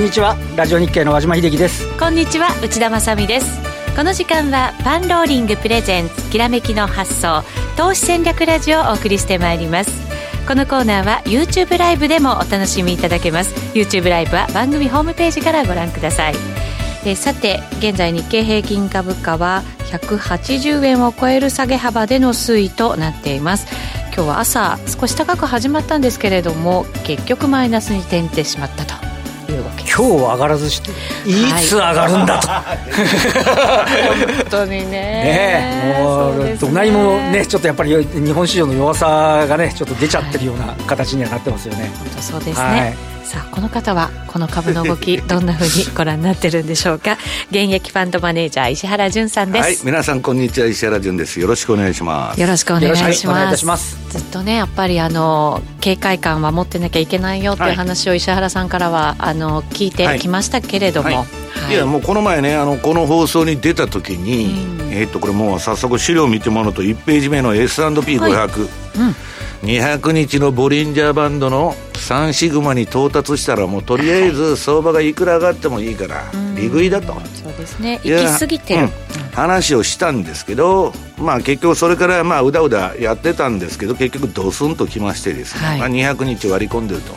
んにちは。ラジオ日経の和島秀樹です。こんにちは内田まさです。この時間はパンローリングプレゼンツきらめきの発想投資戦略ラジオをお送りしてまいります。このコーナーは YouTube ライブでもお楽しみいただけます。YouTube ライブは番組ホームページからご覧ください。でさて現在日経平均株価は180円を超える下げ幅での推移となっています。今日は朝少し高く始まったんですけれども結局マイナスに転じてしまったと。今日上がらずしていつ上がるんだと、はい、本当にね。ねもうう、ね、何もねちょっとやっぱり日本市場の弱さがねちょっと出ちゃってるような形にはなってますよね、本当そうですね、はいさあこの方はこの株の動き どんなふうにご覧になってるんでしょうか？現役ファンドマネージャー石原潤さんです、はい、皆さんこんにちは。石原潤です。よろしくお願いします。よろしくお願いします。ずっとねやっぱりあの警戒感は持ってなきゃいけないよっていう話を石原さんからはあの聞いてきましたけれども、はい。はい、いやもうこの前ねあのこの放送に出た時に、えー、っとこれもう早速資料を見てもらうと1ページ目の S&P500、はい。うん。200日のボリンジャーバンドの3シグマに到達したらもうとりあえず相場がいくら上がってもいいから利食いだと、そうですね。行き過ぎてる、うん、話をしたんですけどまあ結局それからまあうだうだやってたんですけど結局ドスンときましてですね、はい、まあ、200日割り込んでると。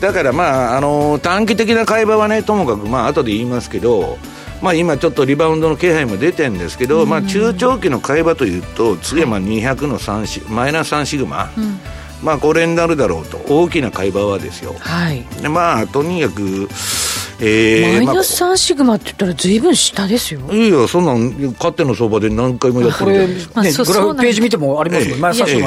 だからまああの短期的な会話はねともかくまあ後で言いますけどまあ、今ちょっとリバウンドの気配も出てるんですけど、まあ、中長期の買い場というと次はまあ200の3シ、マイナス3シグマ、うんまあ、これになるだろうと。大きな買い場はですよ、はい、でまあとにかくえー、マイナス3シグマって言ったらずいぶん下ですよ。いやそんなん勝手の相場で何回もやってるこれ、ね、まあ、グラフページ見てもありますもん、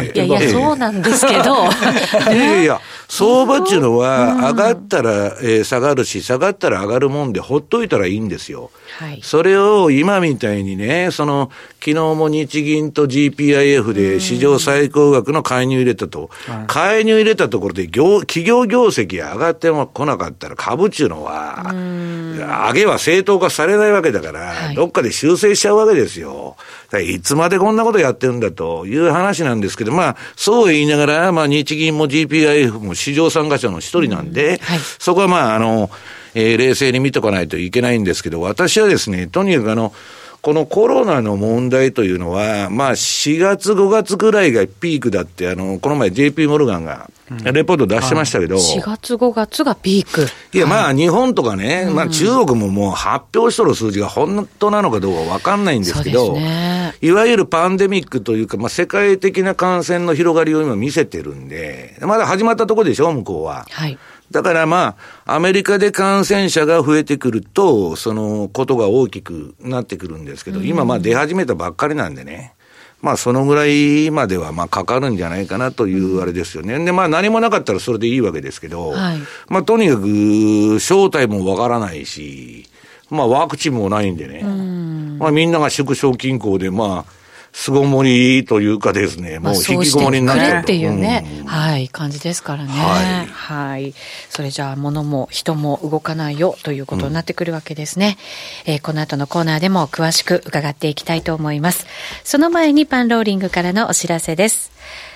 えー、いやいやそうなんですけど。いやいや 相場っていうのは上がったら、えー、下がるし下がったら上がるもんでほっといたらいいんですよ。はい、それを今みたいにね、その、昨日も日銀と GPIF で史上最高額の介入入れたと、介入入れたところで業、企業業績が上がっても来なかったら株っていうのは、上げは正当化されないわけだから、はい、どっかで修正しちゃうわけですよ。いつまでこんなことやってるんだという話なんですけど、まあ、そう言いながら、まあ、日銀も GPIF も市場参加者の一人なんで、はい、そこはまあ、あの、えー、冷静に見とかないといけないんですけど、私はですね、とにかくあの、このコロナの問題というのは、まあ、4月、5月ぐらいがピークだって、あの、この前 JP モルガンが、レポート出してましたけど、うん、4月、5月がピーク。いや、まあ、日本とかね、まあ、中国ももう発表しとる数字が本当なのかどうかわかんないんですけど、ね、いわゆるパンデミックというか、まあ、世界的な感染の広がりを今見せてるんで、まだ始まったところでしょ、向こうは。はい。だからまあ、アメリカで感染者が増えてくると、そのことが大きくなってくるんですけど、今まあ出始めたばっかりなんでね。まあそのぐらいまではまあかかるんじゃないかなというあれですよね。でまあ何もなかったらそれでいいわけですけど、はい、まあとにかく正体もわからないし、まあワクチンもないんでね。まあみんなが縮小均衡でまあ、巣ごもりというかですね、もう引きこもりになっちゃうっていうね、うん、はい、感じですからね。はい。はい。それじゃあ、物も人も動かないよということになってくるわけですね。うん、えー、この後のコーナーでも詳しく伺っていきたいと思います。その前にパンローリングからのお知らせです。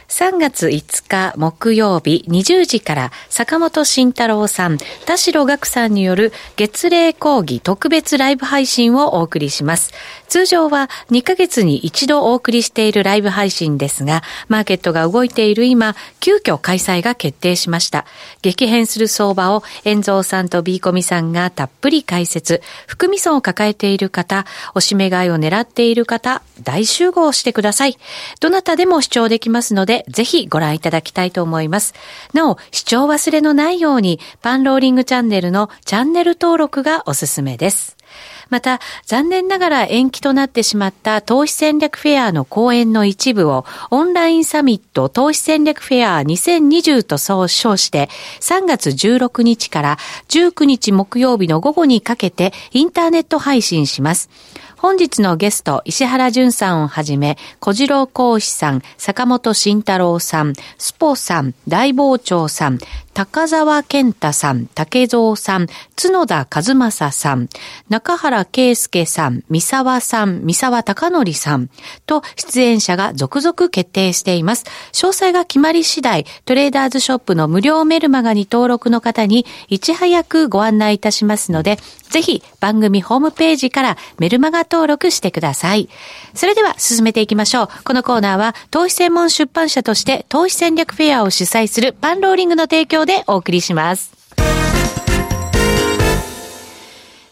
3月5日木曜日20時から坂本慎太郎さん、田代岳さんによる月例講義特別ライブ配信をお送りします。通常は2ヶ月に一度お送りしているライブ配信ですが、マーケットが動いている今、急遽開催が決定しました。激変する相場を、遠蔵さんとビーコミさんがたっぷり解説、含み損を抱えている方、おしめ買いを狙っている方、大集合してください。どなたでも視聴できますので、ぜひご覧いただきたいと思います。なお、視聴忘れのないように、パンローリングチャンネルのチャンネル登録がおすすめです。また、残念ながら延期となってしまった投資戦略フェアの講演の一部をオンラインサミット投資戦略フェア2020と総称して3月16日から19日木曜日の午後にかけてインターネット配信します。本日のゲスト、石原淳さんをはじめ、小次郎講師さん、坂本慎太郎さん、スポさん、大傍聴さん、高沢健太さん、竹蔵さん、角田和正さん、中原圭介さん、三沢さん、三沢隆則さんと出演者が続々決定しています。詳細が決まり次第、トレーダーズショップの無料メルマガに登録の方にいち早くご案内いたしますので、ぜひ番組ホームページからメルマガ登録してください。それでは進めていきましょう。このコーナーは投資専門出版社として投資戦略フェアを主催するパンローリングの提供でお送りします。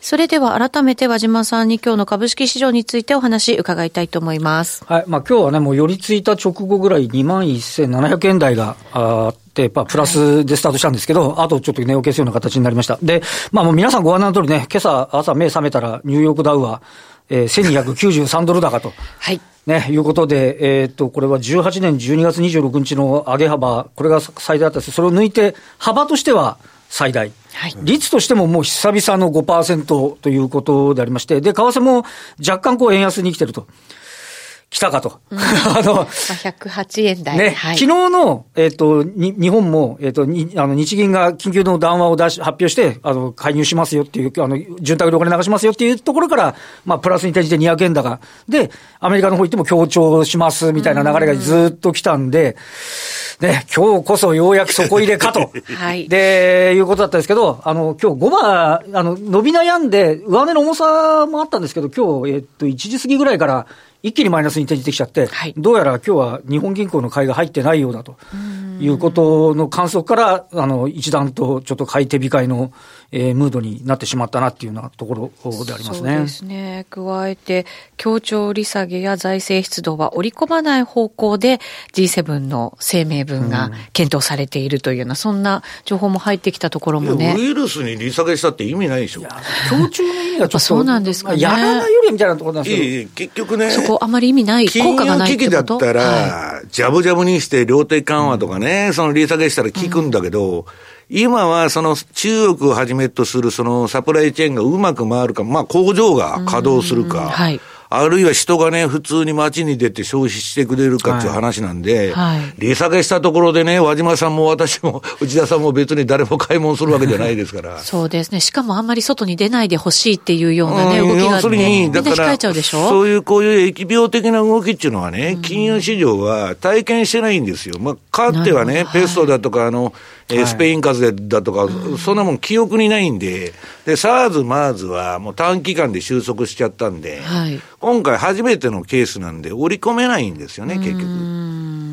それでは改めて和島さんに今日の株式市場についてお話伺いたいと思います。はい。まあ今日はね、もう寄り付いた直後ぐらい21,700円台があって、まあ、プラスでスタートしたんですけど、はい、あとちょっと値を消すような形になりました。で、まあもう皆さんご案内の通りね、今朝朝目覚めたらニューヨークダウは、えー、1293ドル高と。はい。ね、いうことで、えっ、と、これは18年12月26日の上げ幅、これが最大だったですそれを抜いて、幅としては最大。はい、率としてももう久々の5%ということでありまして、で、為替も若干こう円安に来てると。来たかと。うん、あの、108円台。ね、はい、昨日の、えっ、ー、と、に、日本も、えっ、ー、と、に、あの、日銀が緊急の談話を出し、発表して、あの、介入しますよっていう、あの、潤沢でお金流しますよっていうところから、まあ、プラスに転じて200円高。で、アメリカの方行っても強調しますみたいな流れがずっと来たんで、ね、今日こそようやく底入れかと。はい。で、いうことだったんですけど、あの、今日5番、あの、伸び悩んで、上値の重さもあったんですけど、今日、えっと、1時過ぎぐらいから、一気にマイナスに転じてきちゃって、はい、どうやら今日は日本銀行の買いが入ってないようだということの観測から、あの、一段とちょっと買い手控えの、えー、ムードになってしまったなっていうようなところでありますね。そうですね。加えて、協調利下げや財政出動は織り込まない方向で G7 の声明文が検討されているというような、そんな情報も入ってきたところもね。ウイルスに利下げしたって意味ないでしょ。協調の意味がちょっと。そうなんですかね。やらないよりみたいなところなんですけど。結局ね。そこあまり意味ない、効果がないってこと？だったら、はい、ジャブジャブにして量的緩和とかね、うん、その利下げしたら効くんだけど、うん今はその中国をはじめとするそのサプライチェーンがうまく回るか、まあ工場が稼働するか、はい、あるいは人がね、普通に街に出て消費してくれるかっていう話なんで、はいはい、利下げしたところでね、和島さんも私も 内田さんも別に誰も買い物するわけじゃないですから。そうですね。しかもあんまり外に出ないでほしいっていうようなね、動きがあって、要するに、だから、そういうこういう疫病的な動きっていうのはね、金融市場は体験してないんですよ。まあ、かってはね、ペストだとか、あの、えー、スペイン風邪だとか、そんなもん記憶にないんで、で、SARS、MERS はもう短期間で収束しちゃったんで、はい、今回初めてのケースなんで、織り込めないんですよね、結局。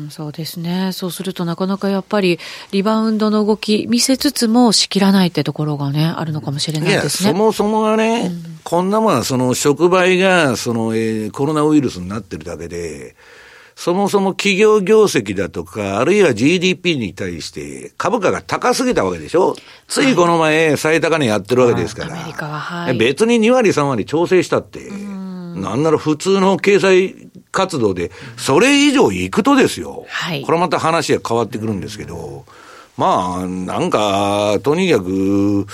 そうですね。そうするとなかなかやっぱりリバウンドの動き見せつつもしきらないってところがね、あるのかもしれないですね。そもそもがね、うん、こんなものはその触媒がその、えー、コロナウイルスになってるだけで、そもそも企業業績だとか、あるいは GDP に対して株価が高すぎたわけでしょ？ついこの前、最高値やってるわけですから。アメリカは、はい、別に2割3割調整したって、なんなら普通の経済活動で、それ以上行くとですよ。はい、これまた話が変わってくるんですけど、まあ、なんか、とにかく、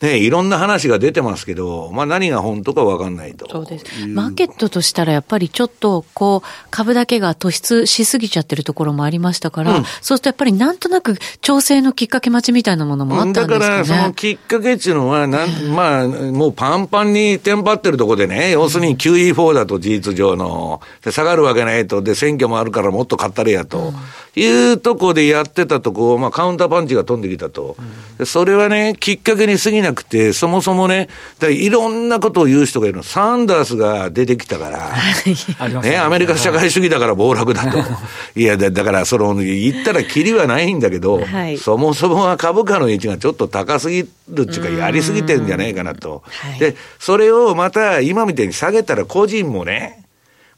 ね、いろんな話が出てますけど、まあ何が本当か分かんないと。そうです。マーケットとしたらやっぱりちょっと、こう、株だけが突出しすぎちゃってるところもありましたから、うん、そうするとやっぱりなんとなく調整のきっかけ待ちみたいなものもあったんですかね。だからそのきっかけっていうのは、なん、まあ、もうパンパンにテンパってるところでね、要するに QE4 だと事実上の、で、下がるわけないと、で、選挙もあるからもっと買ったれやと。うんいうとこでやってたとこ、まあ、カウンターパンチが飛んできたと、うん、それはね、きっかけに過ぎなくて、そもそもね、いろんなことを言う人がいるの、サンダースが出てきたから、ね、アメリカ社会主義だから暴落だと、い。やだ、だからその、言ったらきりはないんだけど、はい、そもそもは株価の位置がちょっと高すぎるっていうか、やりすぎてんじゃないかなと。で、それをまた今みたいに下げたら個人もね、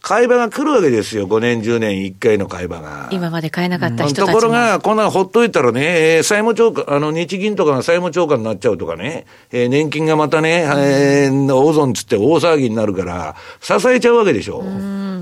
買い場が来るわけですよ。5年、10年、1回の買い場が。今まで買えなかった人たちところが、こんなほっといたらね、債務超過、あの、日銀とかが債務超過になっちゃうとかね、えー、年金がまたね、えー、大損つって大騒ぎになるから、支えちゃうわけでしょ。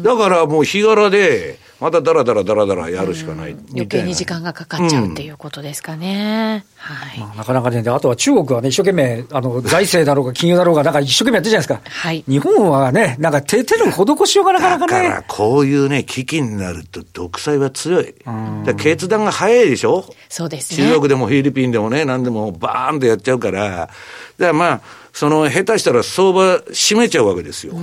だからもう日柄で、まただらだらだらだらやるしかない、余計に時間がかかっちゃうっていうことですかね。はい。まあ、なかなかね、あとは中国はね、一生懸命、あの、財政だろうが金融だろうが、なんか一生懸命やってるじゃないですか。はい。日本はね、なんか手、手の施しようがなかなかね。だから、こういうね、危機になると独裁は強い。決断が早いでしょ？そうですね。中国でもフィリピンでもね、何でもバーンとやっちゃうから、だからまあ、その、下手したら相場閉めちゃうわけですよ。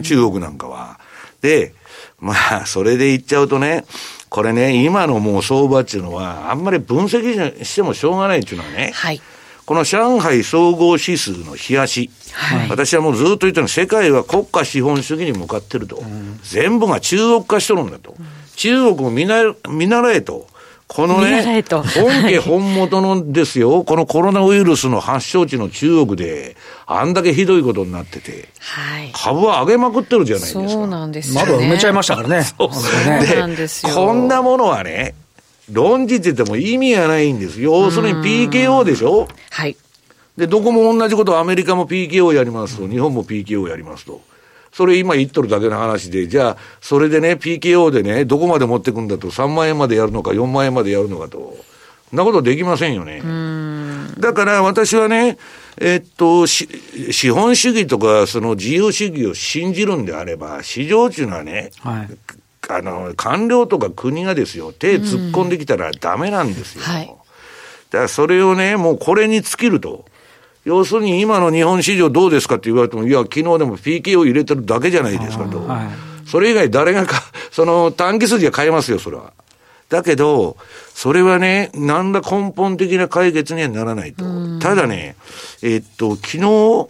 中国なんかは。で、まあ、それで言っちゃうとね、これね、今のもう相場っていうのは、あんまり分析してもしょうがないっていうのはね、はい、この上海総合指数の冷やし、はい、私はもうずっと言ってるの世界は国家資本主義に向かってると、うん、全部が中国化しとるんだと、うん、中国を見習えと、このね、本家本元のですよ、このコロナウイルスの発祥地の中国で、あんだけひどいことになってて、はい、株は上げまくってるじゃないですか。そうなんですよ、ね。窓埋めちゃいましたからね。そうでこんなものはね、論じてても意味がないんです。要するに PKO でしょ？はい。で、どこも同じことアメリカも PKO やりますと、日本も PKO やりますと。それ今言っとるだけの話で、じゃあ、それでね、PKO でね、どこまで持ってくんだと、3万円までやるのか、4万円までやるのかと。そんなことできませんよね。だから私はね、えっと、資本主義とか、その自由主義を信じるんであれば、市場っていうのはね、はい、あの、官僚とか国がですよ、手突っ込んできたらダメなんですよ。はい、だからそれをね、もうこれに尽きると。要するに今の日本市場どうですかって言われても、いや、昨日でも PK を入れてるだけじゃないですかと。はい、それ以外誰がか、その短期筋は変えますよ、それは。だけど、それはね、なんだ根本的な解決にはならないと。ただね、えー、っと、昨日、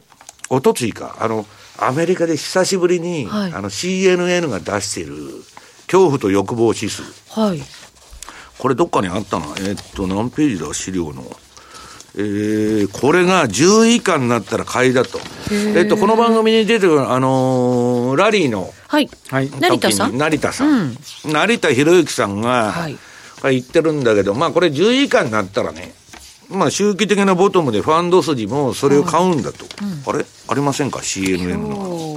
おとついか、あの、アメリカで久しぶりに、はい、あの CNN が出している恐怖と欲望指数。はい。これどっかにあったな。えー、っと、何ページだ、資料の。えー、これが10位以下になったら買いだと。えっと、この番組に出てる、あのー、ラリーの、はい。成田さん？成田さん。うん、成田博之さんが、はい。言ってるんだけど、まあこれ10位以下になったらね、まあ周期的なボトムでファンド筋もそれを買うんだと。うん、あれ？ありませんか ?CNN の。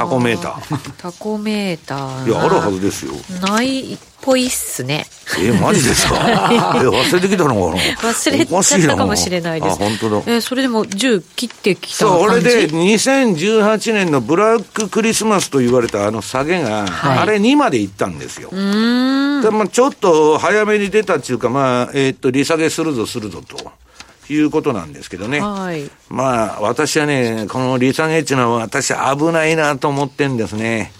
タコメーター。タコメーター。いや、あるはずですよ。ないぽいっすね。えマジですか？え、忘れてきたのかな？忘れちゃったかもしれないです。あ、本当だ。えそれでも10切ってきたそう、俺で2018年のブラッククリスマスと言われたあの下げが、はい、あれ2までいったんですよ。うん。でまあ、ちょっと早めに出たっていうか、まあ、えー、っと、利下げするぞするぞと。いうことなんですけどね。はい。まあ、私はね、この利下げっていうのは私危ないなと思ってんですね。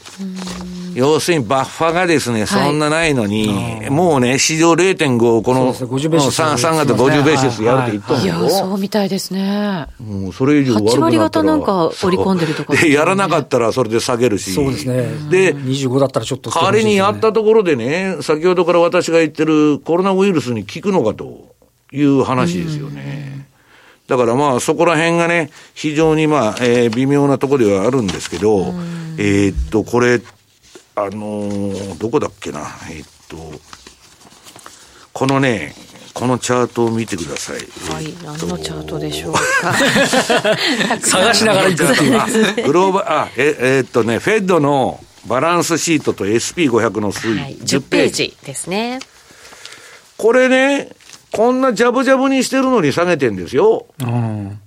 要するにバッファがですね、そんなないのに、もうね、市場0.5、この、3, 3月50ベーシスやるって言ったんいや、そうみたいですね。もうそれ以上悪くなったら。8割方なんか織り込んでるとか、で、やらなかったらそれで下げるし。そうですね。で、25だったらちょっと、仮にやったところでね、先ほどから私が言ってるコロナウイルスに効くのかという話ですよね。だからまあそこら辺がね、非常にまあ、えー、微妙なところではあるんですけど、えっと、これ、あのー、どこだっけな、えー、っと、このね、このチャートを見てください。はい、何のチャートでしょうか。探しながら行くっていう。グローバル、あ、え、えー、っとね、フェッドのバランスシートと SP500 の推移、はい、10ページですね。これね、こんなジャブジャブにしてるのに下げてんですよ。うん。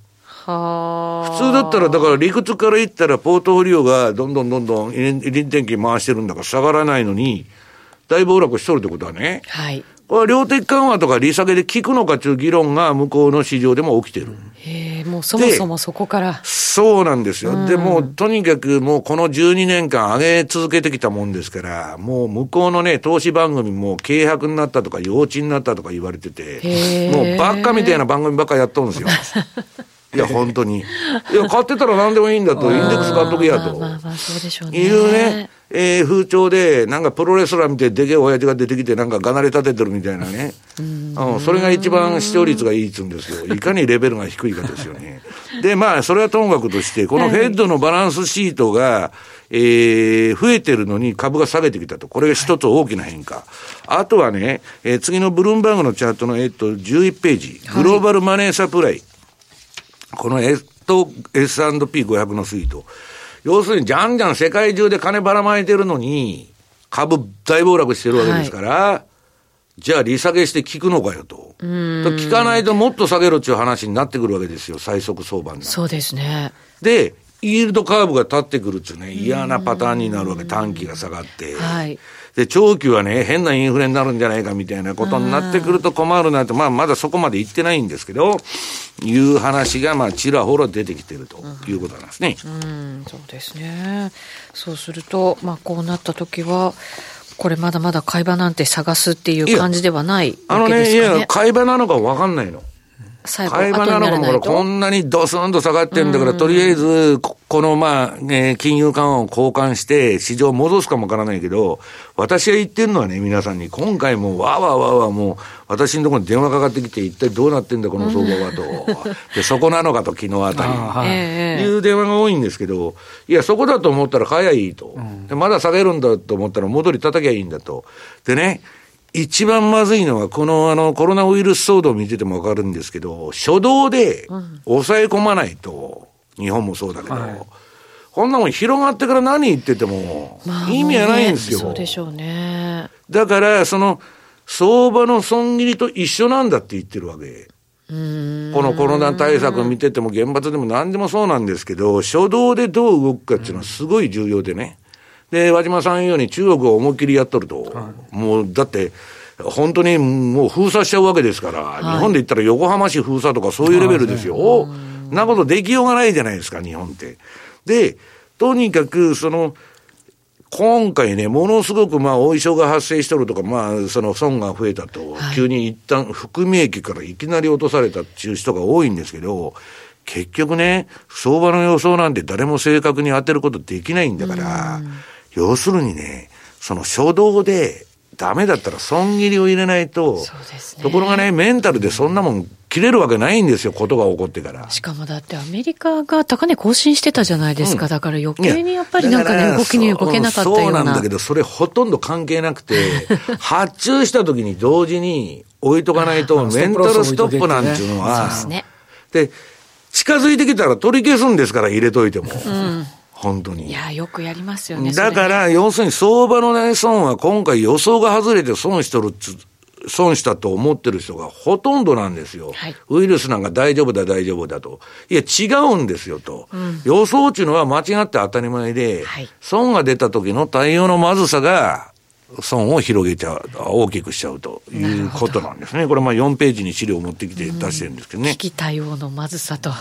は普通だったら、だから理屈から言ったら、ポートフォリオがどんどんどんどん臨転機回してるんだから下がらないのに、大暴落しとるってことはね。はい。これは量的緩和とか利下げで効くのかという議論が向こうの市場でも起きてる。へえ、もうそもそもそこから。そうなんですよ。で、もとにかくもうこの12年間上げ続けてきたもんですから、もう向こうのね、投資番組も軽薄になったとか幼稚になったとか言われてて、もうばっかみたいな番組ばっかやっとるんですよ。いや、本当に。いや、買ってたら何でもいいんだと、インデックス買っとけやと。まあまあ、そうでしょうね。いうね、えー、風潮で、なんかプロレスラー見て、でけえ親父が出てきて、なんかがなれ立ててるみたいなね。うん、それが一番視聴率がいいっつうんですよ。いかにレベルが低いかですよね。で、まあ、それはともかくとして、このヘッドのバランスシートが、えー、増えてるのに株が下げてきたと。これが一つ大きな変化。あとはね、えー、次のブルームバーグのチャートの、えっと、11ページ。グローバルマネーサプライ。この S と S&P500 の推移と。要するに、じゃんじゃん世界中で金ばらまいてるのに、株大暴落してるわけですから、はい、じゃあ利下げして効くのかよと。効かないともっと下げろっていう話になってくるわけですよ、最速相場にそうですね。で、イールドカーブが立ってくるっていうね、嫌なパターンになるわけ、短期が下がって。はい。で、長期はね、変なインフレになるんじゃないかみたいなことになってくると困るなと、まあ、まだそこまで言ってないんですけど、いう話が、まあ、ちらほら出てきてるということなんですね。うん、うんそうですね。そうすると、まあ、こうなった時は、これまだまだ買い場なんて探すっていう感じではないわけですかね。あのね、いや、買い場なのか分かんないの。買い場なのかもこんなにドスンと下がってるんだから、とりあえず、このまあ、ね、金融緩和を交換して、市場戻すかもわからないけど、私が言ってるのはね、皆さんに、今回もわーわーわーわーもう、私のところに電話かかってきて、一体どうなってんだ、この相場はと。で、そこなのかと、昨日あたり。はい、いう電話が多いんですけど、いや、そこだと思ったら買えばいいと。で、まだ下げるんだと思ったら戻り叩きゃいいんだと。でね、一番まずいのは、このあのコロナウイルス騒動を見ててもわかるんですけど、初動で抑え込まないと、日本もそうだけど、はい、こんなもん広がってから何言ってても、意味はないんですよ。まあね、そうでしょうね。だから、その、相場の損切りと一緒なんだって言ってるわけ。このコロナ対策見てても、原発でも何でもそうなんですけど、初動でどう動くかっていうのはすごい重要でね。で、和島さん言うように中国を思いっきりやっとると、はい、もうだって、本当にもう封鎖しちゃうわけですから、はい、日本で言ったら横浜市封鎖とかそういうレベルですよ。ね、なことできようがないじゃないですか、日本って。で、とにかく、その、今回ね、ものすごくまあ、お衣装が発生しとるとか、まあ、その損が増えたと、はい、急に一旦含み益からいきなり落とされたっていう人が多いんですけど、結局ね、相場の予想なんて誰も正確に当てることできないんだから、要するにね、その初動で、ダメだったら損切りを入れないと、ね、ところがね、メンタルでそんなもん切れるわけないんですよ、ことが起こってから。しかもだってアメリカが高値更新してたじゃないですか、うん、だから余計にやっぱりなんかね、動きに動けなかったような。そうなんだけど、それほとんど関係なくて、発注した時に同時に置いとかないと、メンタルストップなんていうのは、で、近づいてきたら取り消すんですから、入れといても。うん本当に。いや、よくやりますよね。だから、要するに相場のね、損は今回予想が外れて損しとるっつ、損したと思ってる人がほとんどなんですよ。はい、ウイルスなんか大丈夫だ、大丈夫だと。いや、違うんですよと。うん、予想っていうのは間違って当たり前で、はい、損が出た時の対応のまずさが、損を広げちゃう、大きくしちゃうということなんですね。これまあ4ページに資料を持ってきて出してるんですけどね。危機対応のまずさと、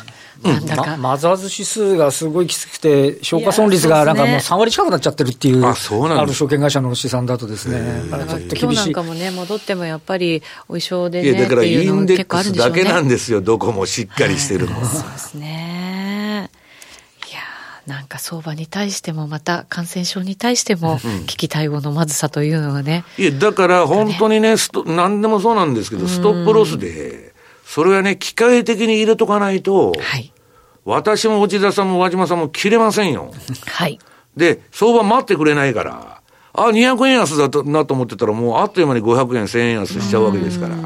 なんだか、マザーズ指数がすごいきつくて、消化損率がなんかもう3割近くなっちゃってるっていう、あそうなんある証券会社の試算だとですね、ちょっと今日なんかもね、戻ってもやっぱり、お衣装でね、いやだからインデックスだけなんですよ、どこもしっかりしてるのは。そうですね。なんか相場に対しても、また感染症に対しても、危機対応のまずさというのはね。いや、だから本当にね、スト何でもそうなんですけど、ストップロスで、それはね、機械的に入れとかないと、はい、私も内田さんも和島さんも切れませんよ。はい。で、相場待ってくれないから、あ、200円安だなと思ってたら、もうあっという間に500円、1000円安しちゃうわけですから。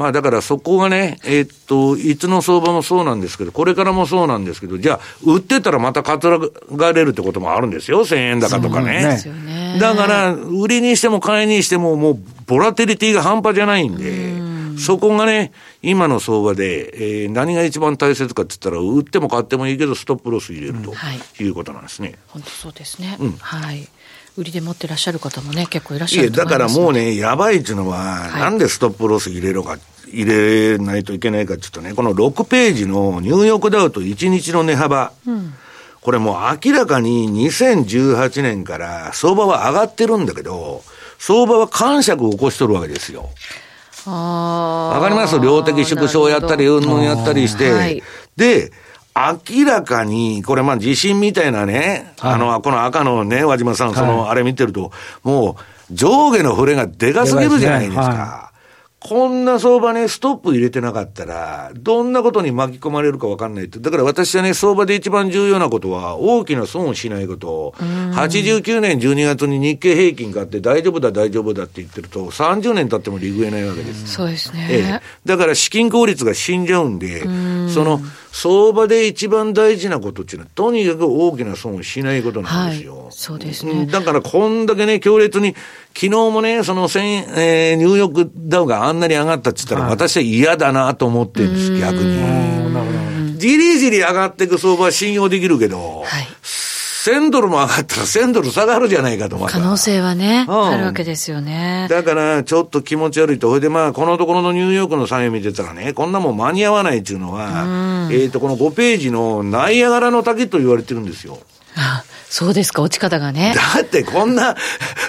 まあだからそこがね、えー、っと、いつの相場もそうなんですけど、これからもそうなんですけど、じゃあ、売ってたらまたかつがれるってこともあるんですよ、1000円高とかね。ねだから、売りにしても買いにしても、もう、ボラテリティが半端じゃないんで、そこがね、今の相場で、えー、何が一番大切かって言ったら、売っても買ってもいいけど、ストップロス入れると、いうことなんですね。本当そうですね。うん、はい。売りで持ってらっしゃる方もね、結構いらっしゃるいや、だからもうね、やばいっていうのは、はい、なんでストップロス入れろか、入れないといけないかっていうとね、この6ページのニューヨークダウと1日の値幅、うん、これもう明らかに2018年から相場は上がってるんだけど、相場は感触を起こしとるわけですよ。わかります？量的縮小やったり、うんぬんやったりして、はい、で、明らかに、これまあ地震みたいなね、はい、あの、この赤のね、和島さん、その、あれ見てると、もう、上下の触れがでかすぎるじゃないですか。こんな相場ね、ストップ入れてなかったら、どんなことに巻き込まれるか分かんないって。だから私はね、相場で一番重要なことは、大きな損をしないこと。89年12月に日経平均買って大丈夫だ、大丈夫だって言ってると、30年経っても利食えないわけです。そうですね。ええ。だから資金効率が死んじゃうんで、んその、相場で一番大事なことっていうのは、とにかく大きな損をしないことなんですよ。はい、そうですね。だから、こんだけね、強烈に、昨日もね、その、えー、ニューヨークダウがあんなに上がったって言ったら、はい、私は嫌だなと思ってるんです、逆に。じりじり上がっていく相場は信用できるけど、はい1000ドルも上がったら1000ドル下がるじゃないかと、可能性はね、うん、あるわけですよね。だから、ちょっと気持ち悪いと、ほいでまあ、このところのニューヨークのサイン見てたらね、こんなもん間に合わないっていうのは、えっ、ー、と、この5ページのナイアガラの滝と言われてるんですよ。そうですか、落ち方がね。だってこんな、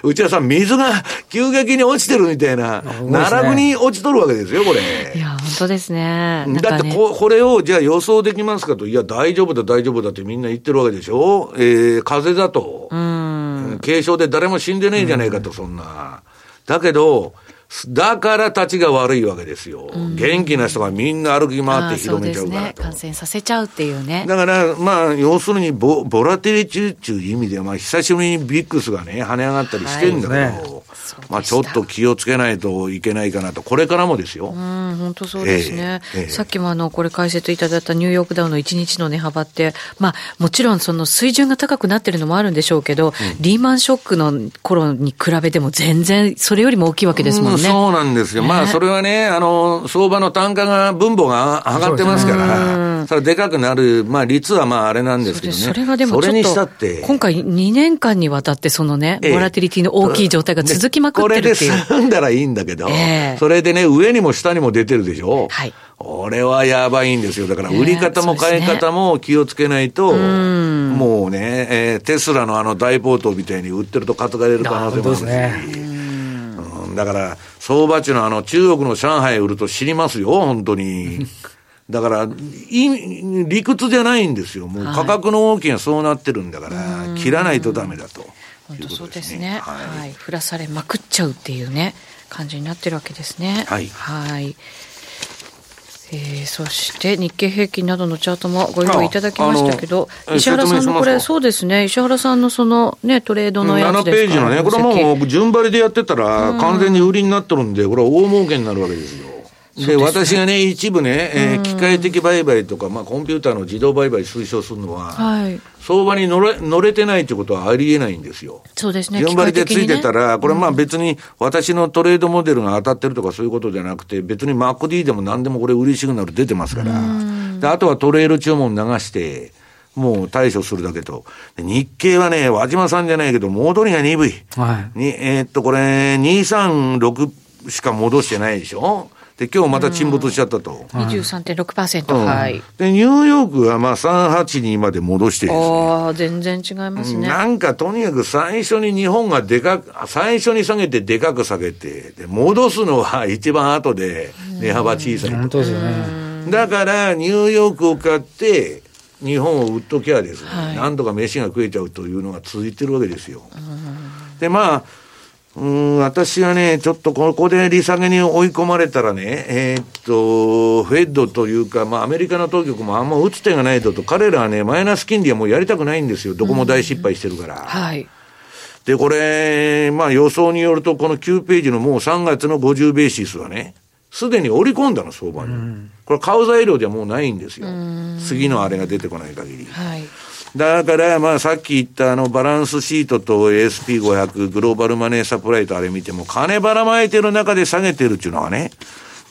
内田さん、水が急激に落ちてるみたいな、並ぶに落ちとるわけですよ、これ。いや、本当ですね。ねだってこ、これを、じゃあ予想できますかと、いや、大丈夫だ、大丈夫だってみんな言ってるわけでしょえー、風邪だと。うん。軽症で誰も死んでねえじゃないかと、そんな。だけど、だから立ちが悪いわけですよ。うん、元気な人がみんな歩き回って広めちゃうからね、感染させちゃうっていうね。だから、まあ、要するにボ、ボラテリティっていう意味では、まあ、久しぶりにビックスがね、跳ね上がったりしてんだけど、はいまあ、ちょっと気をつけないといけないかなと、これからもですよ。うん、本当そうですね。えーえー、さっきもあの、これ解説いただいたニューヨークダウの1日の値幅って、まあ、もちろんその水準が高くなってるのもあるんでしょうけど、うん、リーマンショックの頃に比べても全然それよりも大きいわけですもんね。うん、そうなんですよ。まあ、それはね、あの、相場の単価が、分母が上がってますから、それでかくなる、まあ、率はまあ、あれなんですけどね。それがでもちょっと、今回2年間にわたってそのね、ボラティリティの大きい状態が続きまくってるっていう。これで済んだらいいんだけど、えー、それでね、上にも下にも出てるでしょ。はい。俺はやばいんですよ。だから、売り方も買い方も気をつけないと、もうね、えー、テスラのあの大暴騰みたいに売ってると担がれる可能性もあるし。ねうん、だから、相場中のあの中国の上海売ると知りますよ、本当に。だから、い理屈じゃないんですよ。もう価格の大きなそうなってるんだから、切らないとダメだと。本当そうですね。はい、はい。降らされまくっちゃうっていうね、感じになってるわけですね。はい。はい。えー、そして日経平均などのチャートもご用意いただきましたけど、石原さんのこれ、そうですね、石原さんのそのね、トレードのやつです7ページのね、これはもう順張りでやってたら、完全に売りになってるんで、これは大儲けになるわけですよ。で、ね、私がね、一部ね、えー、機械的売買とか、まあ、コンピューターの自動売買推奨するのは、はい、相場に乗れ乗れてないってことはありえないんですよ。そうですね。順張りでついてたら、ね、これまあ別に私のトレードモデルが当たってるとかそういうことじゃなくて、別に MacD でも何でもこれ売りシグナル出てますから、であとはトレール注文流して、もう対処するだけと。日経はね、和島さんじゃないけど、戻りが鈍い。はい。にえー、っと、これ、236しか戻してないでしょ？で、今日また沈没しちゃったと。23.6%、うん、はい。で、ニューヨークはまあ382まで戻してですね。ああ、全然違いますね。なんかとにかく最初に日本がでかく、最初に下げてでかく下げて、で、戻すのは一番後で値幅小さい。本当ですよね。だから、ニューヨークを買って、日本を売っときゃですね、はい、なんとか飯が食えちゃうというのが続いてるわけですよ。で、まあ、うん、私はね、ちょっとここで利下げに追い込まれたらね、えー、っと、フェッドというか、まあ、アメリカの当局もあんま打つ手がないとと、彼らはね、マイナス金利はもうやりたくないんですよ。どこも大失敗してるから。はい。で、これ、まあ予想によると、この9ページのもう3月の50ベーシスはね、すでに織り込んだの、相場に。これ買う材料ではもうないんですよ。次のあれが出てこない限り。はい。だから、まあ、さっき言ったあの、バランスシートと ASP500、グローバルマネーサプライとあれ見ても、金ばらまいてる中で下げてるっていうのはね、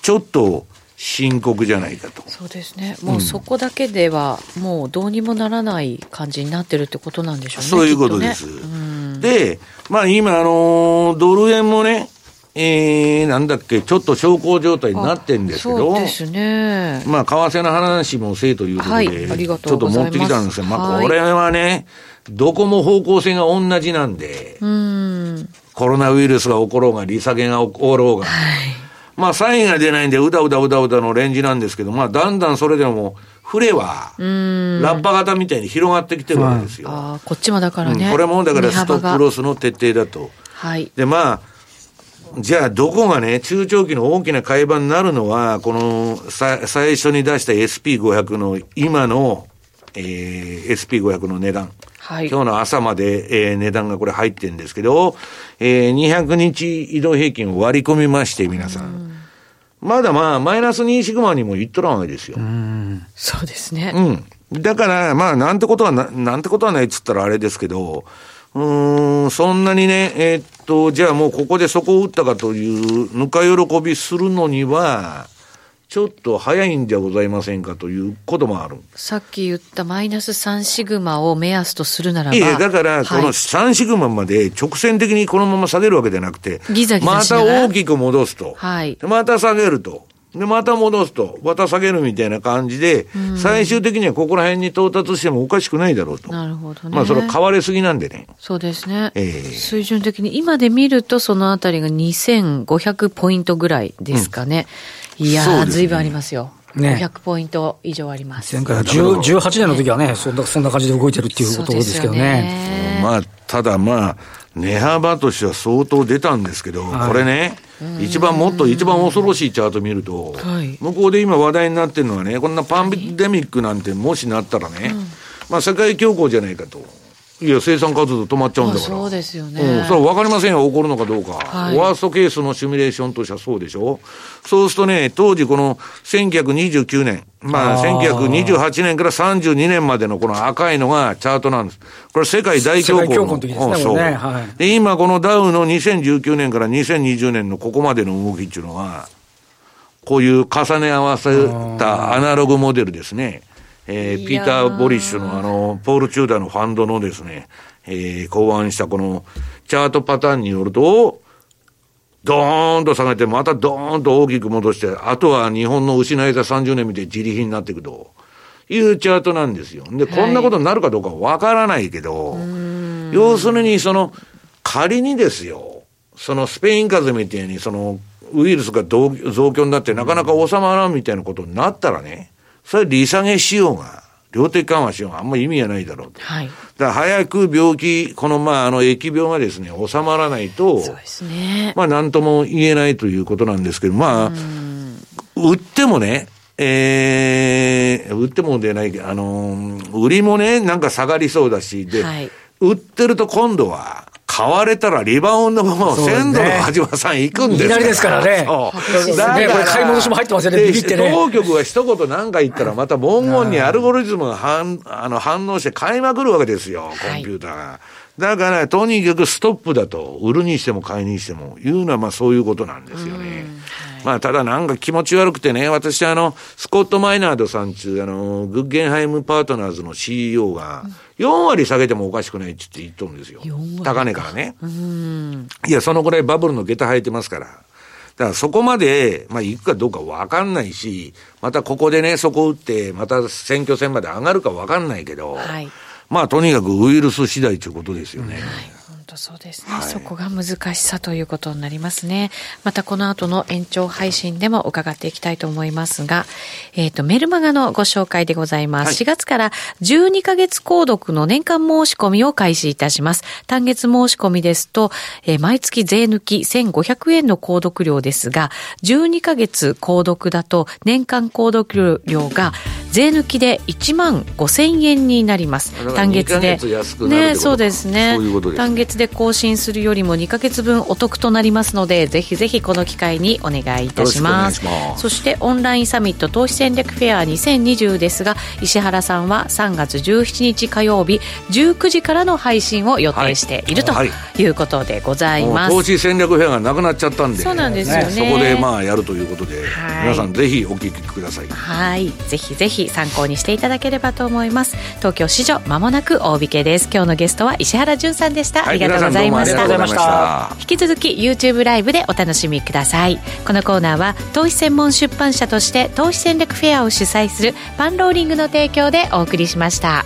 ちょっと、深刻じゃないかと。そうですね。もうそこだけでは、もうどうにもならない感じになってるってことなんでしょうね。そういうことです。ね、で、まあ今、あの、ドル円もね、えー、なんだっけ、ちょっと小康状態になってんですけど、そうですね。まあ、為替の話もせいということで、はい、ちょっと持ってきたんですよ。まあ、これはね、どこも方向性が同じなんで、うんコロナウイルスが起ころうが、利下げが起ころうが、はい、まあ、サインが出ないんで、うだうだうだうだのレンジなんですけど、まあ、だんだんそれでも、フレは、ラッパ型みたいに広がってきてるわけですよ。ああ、こっちもだからね、うん。これもだからストップロスの徹底だと。はい。で、まあ、じゃあ、どこがね、中長期の大きな買い場になるのは、この、さ、最初に出した SP500 の今の、えー、SP500 の値段。はい。今日の朝まで、えー、値段がこれ入ってるんですけど、えー、200日移動平均を割り込みまして、皆さん。まだまあ、マイナス2シグマにもいっとらんわけですよ。そうですね。うん。だから、まあ、なんてことはな、なんてことはないっつったらあれですけど、うん、そんなにね、えー、っと、じゃあもうここでそこを打ったかという、ぬか喜びするのには、ちょっと早いんじゃございませんかということもある。さっき言ったマイナス3シグマを目安とするならば。いや、だから、この3シグマまで直線的にこのまま下げるわけじゃなくて、ギザギザまた大きく戻すと。はい。また下げると。で、また戻すと、また下げるみたいな感じで、最終的にはここら辺に到達してもおかしくないだろうと。なるほどね。まあ、それ変わりすぎなんでね。そうですね。えー、水準的に、今で見るとそのあたりが2500ポイントぐらいですかね。うん、いやー、ずいぶんありますよ。ね、500ポイント以上あります。前回18年の時はね、そんなそんな感じで動いてるっていうことですけどね。ねまあ、ただまあ、値幅としては相当出たんですけど、はい、これね、一番もっと一番恐ろしいチャート見ると、はい、向こうで今話題になってるのはね、こんなパンデミックなんてもしなったらね、まあ世界恐慌じゃないかと。いや、生産活動止まっちゃうんだから。そうですよね。うん、それは分かりませんよ、起こるのかどうか。はい、ワーストケースのシミュレーションとしてはそうでしょそうするとね、当時この1929年、まあ、1928年から32年までのこの赤いのがチャートなんです。これ世界大恐慌の。の時ですね、そう、ねはい、で、今このダウの2019年から2020年のここまでの動きっていうのは、こういう重ね合わせたアナログモデルですね。えー、ピーター・ボリッシュのあの、ポール・チューダーのファンドのですね、えー、考案したこのチャートパターンによると、ドーンと下げて、またドーンと大きく戻して、あとは日本の失えた30年見て自利品になっていくというチャートなんですよ。で、こんなことになるかどうかわからないけど、要するにその、仮にですよ、そのスペイン風邪みたいにそのウイルスが増強になってなかなか収まらんみたいなことになったらね、それ利下げしようが、量的緩和しようがあんまり意味がないだろうと。はい。だから早く病気、このまああの疫病がですね、収まらないと、そうですね。まあ何とも言えないということなんですけど、まあ、売ってもね、えー、売っても出ない、あの売りもね、なんか下がりそうだし、で、はい、売ってると今度は、買われたらリバウンドも1000ドルの八幡さん行くんですから。いきなりですからね。そう。だから、ね、これ買い戻しも入ってますよね、ビビってね。当局が一言何か言ったら、また文言にアルゴリズムが反あの反応して買いまくるわけですよ、コンピューターが。はいだから、とにかくストップだと、売るにしても買いにしても、いうのはまあそういうことなんですよね。はい、まあただなんか気持ち悪くてね、私あの、スコット・マイナードさんちゅう、あの、グッゲンハイム・パートナーズの CEO が、4割下げてもおかしくないって言って言っとるんですよ。高値からね。いや、そのぐらいバブルの下駄履いてますから。だからそこまで、まあ行くかどうかわかんないし、またここでね、そこ打って、また選挙戦まで上がるかわかんないけど、はいまあ、とにかくウイルス次第ということですよね。はい当そうですね、はい、そこが難しさということになりますね。またこの後の延長配信でも伺っていきたいと思いますが、えっ、ー、と、メルマガのご紹介でございます。はい、4月から12ヶ月購読の年間申し込みを開始いたします。単月申し込みですと、えー、毎月税抜き1500円の購読料ですが、12ヶ月購読だと年間購読料が税抜きで1万5000円になります。単月で。ね、そうですね。単月で更新するよりも2か月分お得となりますのでぜひぜひこの機会にお願いいたします。そしてオンラインサミット投資戦略フェア2020ですが石原さんは3月17日火曜日19時からの配信を予定している、とい。うことでございます。投資戦略フェアがなくなっちゃったんでそうなんですよね。そこでまあやるということで、皆さんぜひお聞きください。はい。ぜひぜひ参考にしていただければと思います。東京市場まもなく大引けです。今日のゲストは石原潤さんでした、ありがとうございました。引き続き YouTube ライブでお楽しみください。このコーナーは投資専門出版社として投資戦略フェアを主催するパンローリングの提供でお送りしました。